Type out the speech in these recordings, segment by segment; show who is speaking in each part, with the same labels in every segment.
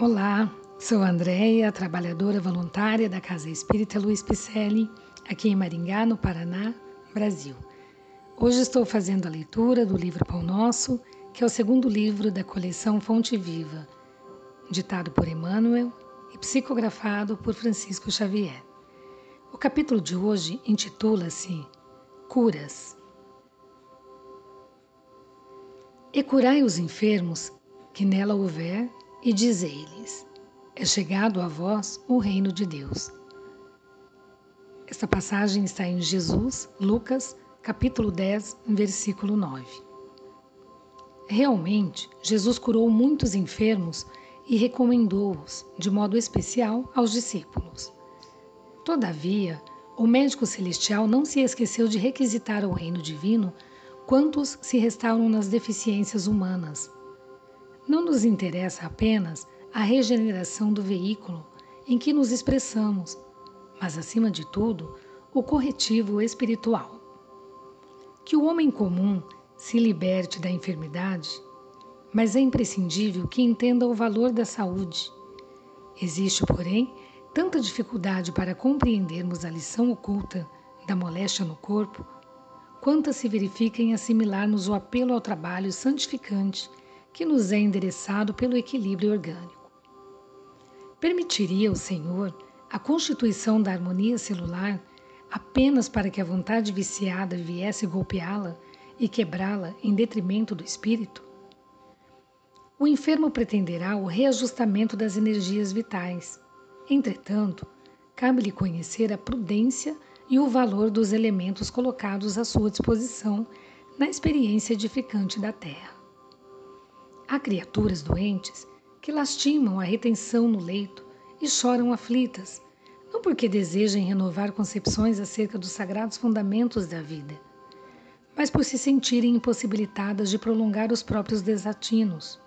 Speaker 1: Olá, sou Andréia, trabalhadora voluntária da Casa Espírita Luiz Picelli, aqui em Maringá, no Paraná, Brasil. Hoje estou fazendo a leitura do livro Pão Nosso, que é o segundo livro da coleção Fonte Viva, ditado por Emmanuel e psicografado por Francisco Xavier. O capítulo de hoje intitula-se Curas. E curai os enfermos que nela houver e dizei-lhes: É chegado a vós o reino de Deus. Esta passagem está em Jesus, Lucas, capítulo 10, versículo 9. Realmente, Jesus curou muitos enfermos e recomendou-os, de modo especial, aos discípulos. Todavia, o médico celestial não se esqueceu de requisitar ao reino divino quantos se restauram nas deficiências humanas não nos interessa apenas a regeneração do veículo em que nos expressamos, mas, acima de tudo, o corretivo espiritual. Que o homem comum se liberte da enfermidade, mas é imprescindível que entenda o valor da saúde. Existe, porém, tanta dificuldade para compreendermos a lição oculta da moléstia no corpo, quanta se verifica em assimilarmos o apelo ao trabalho santificante que nos é endereçado pelo equilíbrio orgânico. Permitiria o Senhor a constituição da harmonia celular apenas para que a vontade viciada viesse golpeá-la e quebrá-la em detrimento do espírito? O enfermo pretenderá o reajustamento das energias vitais. Entretanto, cabe-lhe conhecer a prudência e o valor dos elementos colocados à sua disposição na experiência edificante da Terra. Há criaturas doentes que lastimam a retenção no leito e choram aflitas, não porque desejem renovar concepções acerca dos sagrados fundamentos da vida, mas por se sentirem impossibilitadas de prolongar os próprios desatinos.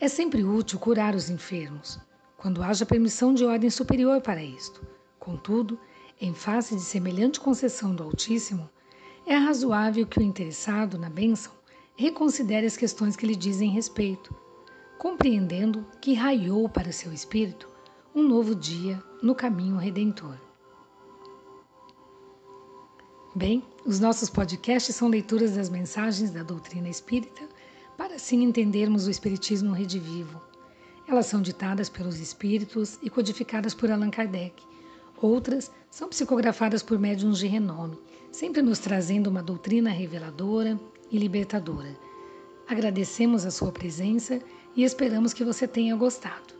Speaker 1: É sempre útil curar os enfermos, quando haja permissão de ordem superior para isto. Contudo, em face de semelhante concessão do Altíssimo, é razoável que o interessado na bênção reconsidere as questões que lhe dizem respeito, compreendendo que raiou para seu espírito um novo dia no caminho redentor. Bem, os nossos podcasts são leituras das mensagens da doutrina espírita para assim entendermos o Espiritismo redivivo. Elas são ditadas pelos espíritos e codificadas por Allan Kardec. Outras são psicografadas por médiums de renome, sempre nos trazendo uma doutrina reveladora e libertadora. Agradecemos a sua presença e esperamos que você tenha gostado.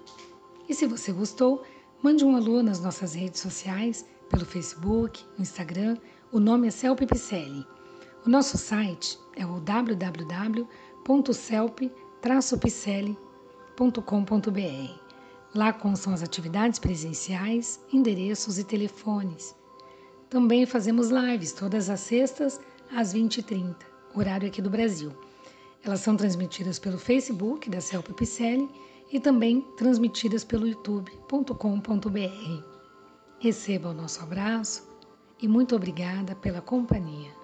Speaker 1: E se você gostou, mande um alô nas nossas redes sociais, pelo Facebook, Instagram, o nome é Celpe Picelli. O nosso site é o www.celpe-picelli.com.br. Lá constam as atividades presenciais, endereços e telefones. Também fazemos lives todas as sextas às 20h30 horário aqui do Brasil. Elas são transmitidas pelo Facebook da Celpe Picelli e também transmitidas pelo youtube.com.br. Receba o nosso abraço e muito obrigada pela companhia.